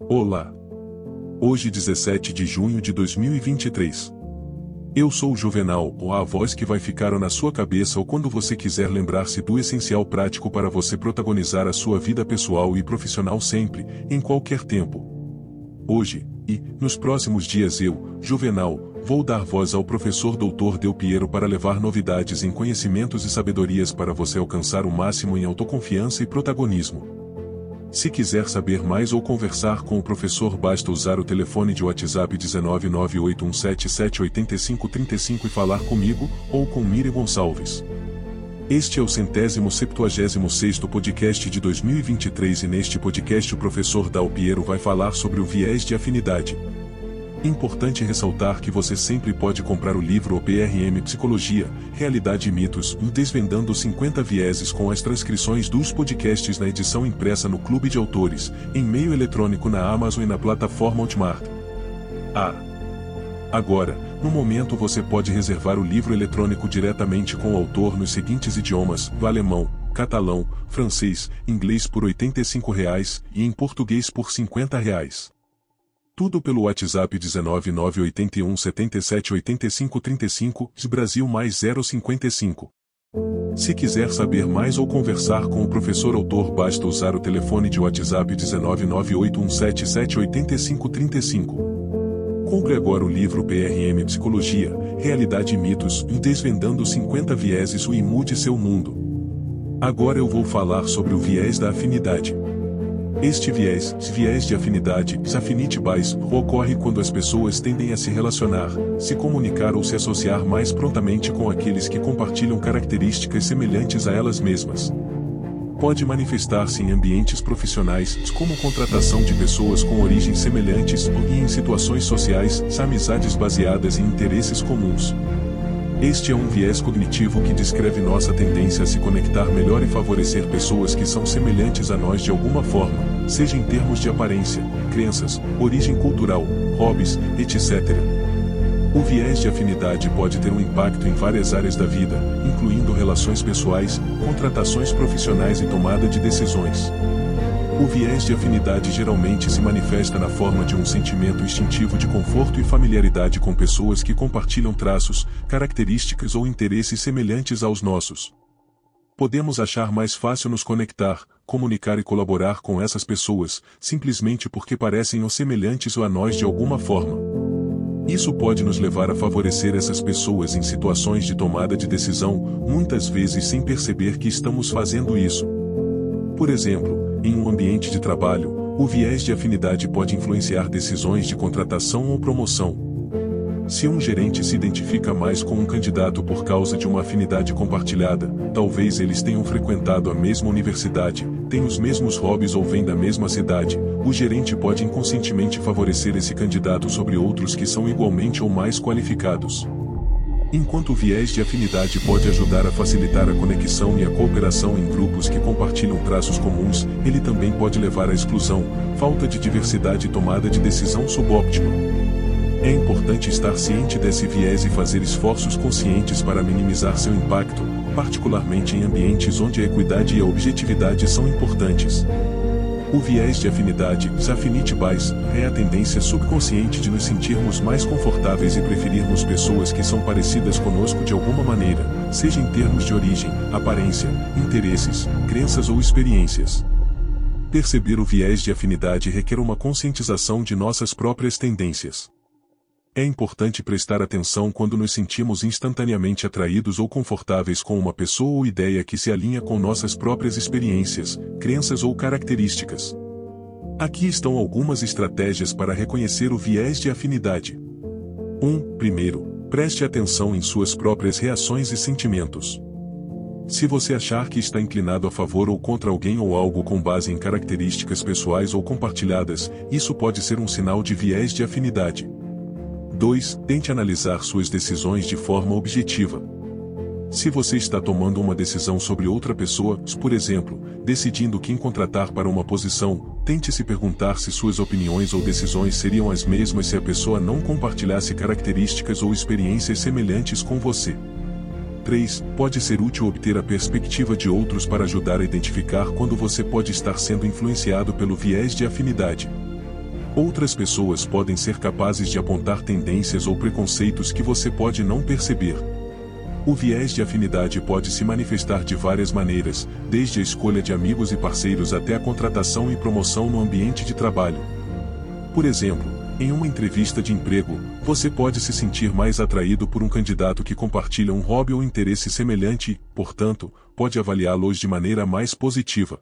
Olá! Hoje 17 de junho de 2023. Eu sou o Juvenal, ou a voz que vai ficar na sua cabeça ou quando você quiser lembrar-se do essencial prático para você protagonizar a sua vida pessoal e profissional sempre, em qualquer tempo. Hoje, e, nos próximos dias eu, Juvenal, vou dar voz ao professor Dr. Del Piero para levar novidades em conhecimentos e sabedorias para você alcançar o máximo em autoconfiança e protagonismo. Se quiser saber mais ou conversar com o professor basta usar o telefone de WhatsApp 19981778535 e falar comigo, ou com Miriam Gonçalves. Este é o centésimo septuagésimo sexto podcast de 2023 e neste podcast o professor Dal Piero vai falar sobre o viés de afinidade. Importante ressaltar que você sempre pode comprar o livro OPRM Psicologia, Realidade e Mitos, Desvendando 50 Vieses com as transcrições dos podcasts na edição impressa no Clube de Autores, em meio eletrônico na Amazon e na plataforma Ultimart. Ah! Agora, no momento você pode reservar o livro eletrônico diretamente com o autor nos seguintes idiomas, alemão, catalão, francês, inglês por 85 reais, e em português por 50 reais. Tudo pelo WhatsApp 19981 77 85 35, Brasil mais 055. Se quiser saber mais ou conversar com o professor autor basta usar o telefone de WhatsApp 19981778535. Compre agora o livro PRM Psicologia, Realidade e Mitos, Desvendando 50 Vieses e Mude Seu Mundo. Agora eu vou falar sobre o viés da afinidade. Este viés, viés de afinidade, affinity bias, ocorre quando as pessoas tendem a se relacionar, se comunicar ou se associar mais prontamente com aqueles que compartilham características semelhantes a elas mesmas. Pode manifestar-se em ambientes profissionais, como contratação de pessoas com origens semelhantes ou em situações sociais, amizades baseadas em interesses comuns. Este é um viés cognitivo que descreve nossa tendência a se conectar melhor e favorecer pessoas que são semelhantes a nós de alguma forma, seja em termos de aparência, crenças, origem cultural, hobbies, etc. O viés de afinidade pode ter um impacto em várias áreas da vida, incluindo relações pessoais, contratações profissionais e tomada de decisões. O viés de afinidade geralmente se manifesta na forma de um sentimento instintivo de conforto e familiaridade com pessoas que compartilham traços, características ou interesses semelhantes aos nossos. Podemos achar mais fácil nos conectar, comunicar e colaborar com essas pessoas, simplesmente porque parecem ou semelhantes a nós de alguma forma. Isso pode nos levar a favorecer essas pessoas em situações de tomada de decisão, muitas vezes sem perceber que estamos fazendo isso. Por exemplo, em um ambiente de trabalho, o viés de afinidade pode influenciar decisões de contratação ou promoção. Se um gerente se identifica mais com um candidato por causa de uma afinidade compartilhada, talvez eles tenham frequentado a mesma universidade, têm os mesmos hobbies ou vêm da mesma cidade, o gerente pode inconscientemente favorecer esse candidato sobre outros que são igualmente ou mais qualificados. Enquanto o viés de afinidade pode ajudar a facilitar a conexão e a cooperação em grupos que compartilham traços comuns, ele também pode levar à exclusão, falta de diversidade e tomada de decisão subóptima. É importante estar ciente desse viés e fazer esforços conscientes para minimizar seu impacto, particularmente em ambientes onde a equidade e a objetividade são importantes. O viés de afinidade, affinity bias, é a tendência subconsciente de nos sentirmos mais confortáveis e preferirmos pessoas que são parecidas conosco de alguma maneira, seja em termos de origem, aparência, interesses, crenças ou experiências. Perceber o viés de afinidade requer uma conscientização de nossas próprias tendências. É importante prestar atenção quando nos sentimos instantaneamente atraídos ou confortáveis com uma pessoa ou ideia que se alinha com nossas próprias experiências, crenças ou características. Aqui estão algumas estratégias para reconhecer o viés de afinidade. 1. Um, primeiro, preste atenção em suas próprias reações e sentimentos. Se você achar que está inclinado a favor ou contra alguém ou algo com base em características pessoais ou compartilhadas, isso pode ser um sinal de viés de afinidade. 2. Tente analisar suas decisões de forma objetiva. Se você está tomando uma decisão sobre outra pessoa, por exemplo, decidindo quem contratar para uma posição, tente se perguntar se suas opiniões ou decisões seriam as mesmas se a pessoa não compartilhasse características ou experiências semelhantes com você. 3. Pode ser útil obter a perspectiva de outros para ajudar a identificar quando você pode estar sendo influenciado pelo viés de afinidade. Outras pessoas podem ser capazes de apontar tendências ou preconceitos que você pode não perceber. O viés de afinidade pode se manifestar de várias maneiras, desde a escolha de amigos e parceiros até a contratação e promoção no ambiente de trabalho. Por exemplo, em uma entrevista de emprego, você pode se sentir mais atraído por um candidato que compartilha um hobby ou interesse semelhante portanto, pode avaliá-los de maneira mais positiva.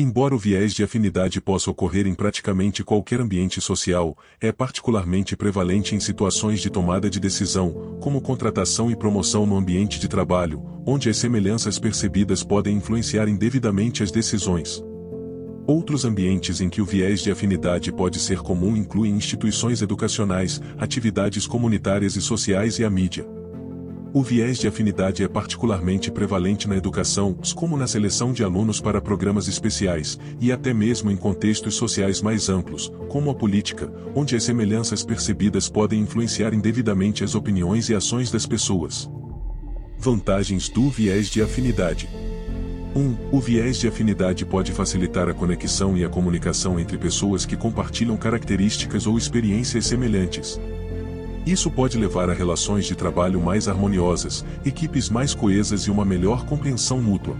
Embora o viés de afinidade possa ocorrer em praticamente qualquer ambiente social, é particularmente prevalente em situações de tomada de decisão, como contratação e promoção no ambiente de trabalho, onde as semelhanças percebidas podem influenciar indevidamente as decisões. Outros ambientes em que o viés de afinidade pode ser comum incluem instituições educacionais, atividades comunitárias e sociais e a mídia. O viés de afinidade é particularmente prevalente na educação, como na seleção de alunos para programas especiais, e até mesmo em contextos sociais mais amplos, como a política, onde as semelhanças percebidas podem influenciar indevidamente as opiniões e ações das pessoas. Vantagens do viés de afinidade. 1. O viés de afinidade pode facilitar a conexão e a comunicação entre pessoas que compartilham características ou experiências semelhantes. Isso pode levar a relações de trabalho mais harmoniosas, equipes mais coesas e uma melhor compreensão mútua.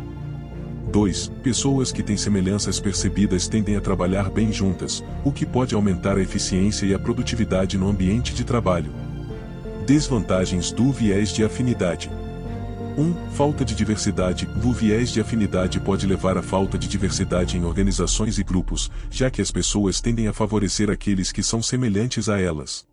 2. Pessoas que têm semelhanças percebidas tendem a trabalhar bem juntas, o que pode aumentar a eficiência e a produtividade no ambiente de trabalho. Desvantagens do viés de afinidade. 1. Falta de diversidade. O viés de afinidade pode levar à falta de diversidade em organizações e grupos, já que as pessoas tendem a favorecer aqueles que são semelhantes a elas.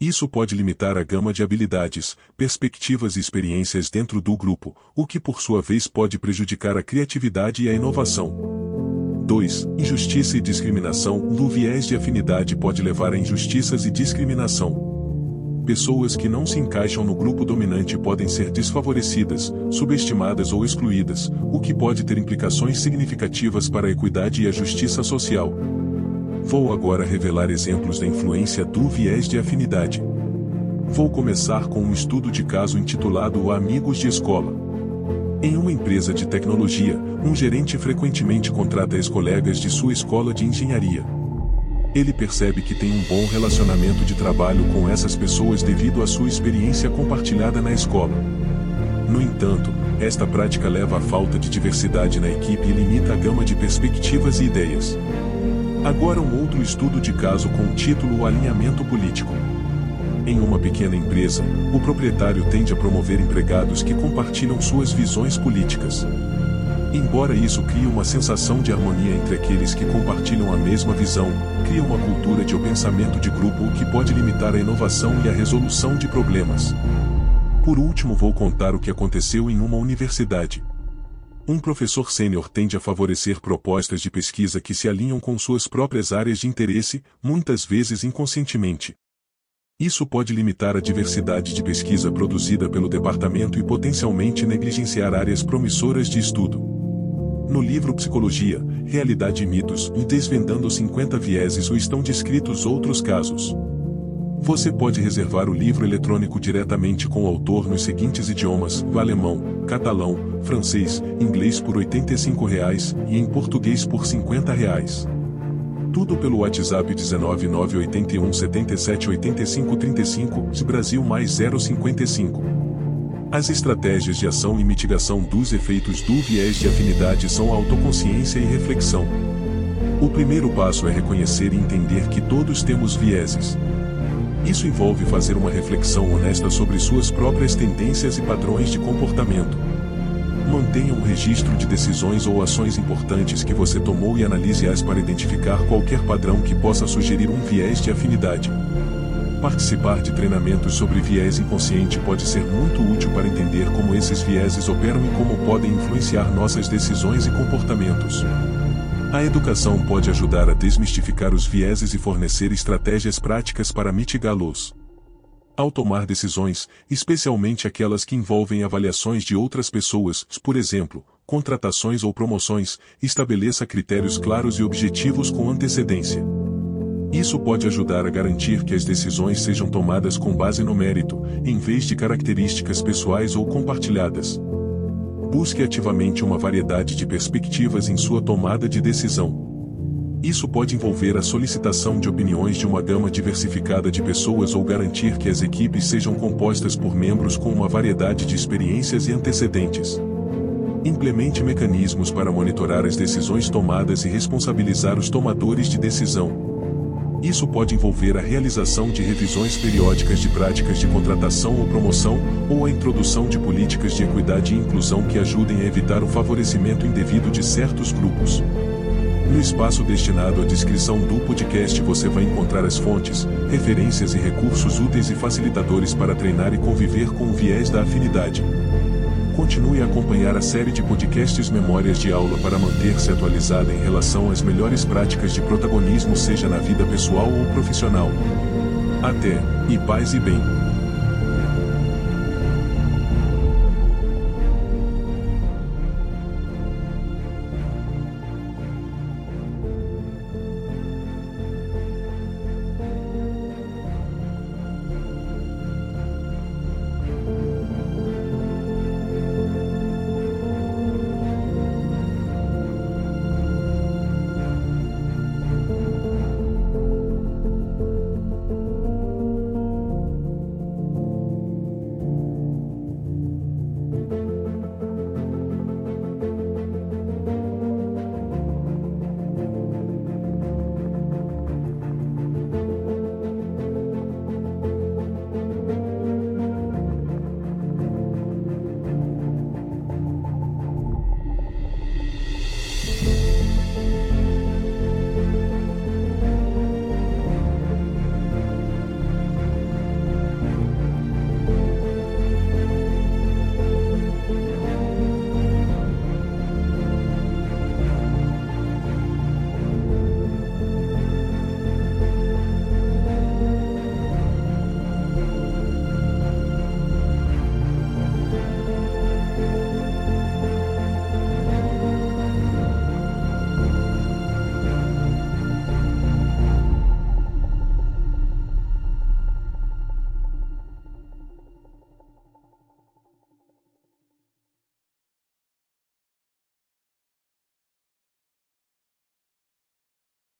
Isso pode limitar a gama de habilidades, perspectivas e experiências dentro do grupo, o que por sua vez pode prejudicar a criatividade e a inovação. 2. Injustiça e discriminação. O viés de afinidade pode levar a injustiças e discriminação pessoas que não se encaixam no grupo dominante podem ser desfavorecidas, subestimadas ou excluídas, o que pode ter implicações significativas para a equidade e a justiça social. Vou agora revelar exemplos da influência do viés de afinidade. Vou começar com um estudo de caso intitulado Amigos de Escola. Em uma empresa de tecnologia, um gerente frequentemente contrata ex-colegas de sua escola de engenharia. Ele percebe que tem um bom relacionamento de trabalho com essas pessoas devido à sua experiência compartilhada na escola. No entanto, esta prática leva à falta de diversidade na equipe e limita a gama de perspectivas e ideias. Agora um outro estudo de caso com o título Alinhamento Político. Em uma pequena empresa, o proprietário tende a promover empregados que compartilham suas visões políticas. Embora isso crie uma sensação de harmonia entre aqueles que compartilham a mesma visão, cria uma cultura de pensamento de grupo que pode limitar a inovação e a resolução de problemas. Por último, vou contar o que aconteceu em uma universidade. Um professor sênior tende a favorecer propostas de pesquisa que se alinham com suas próprias áreas de interesse, muitas vezes inconscientemente. Isso pode limitar a diversidade de pesquisa produzida pelo departamento e potencialmente negligenciar áreas promissoras de estudo. No livro Psicologia, Realidade e Mitos, e Desvendando 50 Vieses, estão descritos outros casos. Você pode reservar o livro eletrônico diretamente com o autor nos seguintes idiomas: alemão, catalão, francês, inglês por 85 reais, e em português por 50 reais. Tudo pelo WhatsApp 19981 77 85 35, Brasil mais 055. As estratégias de ação e mitigação dos efeitos do viés de afinidade são autoconsciência e reflexão. O primeiro passo é reconhecer e entender que todos temos vieses. Isso envolve fazer uma reflexão honesta sobre suas próprias tendências e padrões de comportamento. Mantenha um registro de decisões ou ações importantes que você tomou e analise-as para identificar qualquer padrão que possa sugerir um viés de afinidade. Participar de treinamentos sobre viés inconsciente pode ser muito útil para entender como esses vieses operam e como podem influenciar nossas decisões e comportamentos. A educação pode ajudar a desmistificar os vieses e fornecer estratégias práticas para mitigá-los. Ao tomar decisões, especialmente aquelas que envolvem avaliações de outras pessoas, por exemplo, contratações ou promoções, estabeleça critérios claros e objetivos com antecedência. Isso pode ajudar a garantir que as decisões sejam tomadas com base no mérito, em vez de características pessoais ou compartilhadas. Busque ativamente uma variedade de perspectivas em sua tomada de decisão. Isso pode envolver a solicitação de opiniões de uma gama diversificada de pessoas ou garantir que as equipes sejam compostas por membros com uma variedade de experiências e antecedentes. Implemente mecanismos para monitorar as decisões tomadas e responsabilizar os tomadores de decisão. Isso pode envolver a realização de revisões periódicas de práticas de contratação ou promoção, ou a introdução de políticas de equidade e inclusão que ajudem a evitar o favorecimento indevido de certos grupos. No espaço destinado à descrição do podcast você vai encontrar as fontes, referências e recursos úteis e facilitadores para treinar e conviver com o viés da afinidade. Continue a acompanhar a série de podcasts Memórias de Aula para manter-se atualizada em relação às melhores práticas de protagonismo, seja na vida pessoal ou profissional. Até, e paz e bem.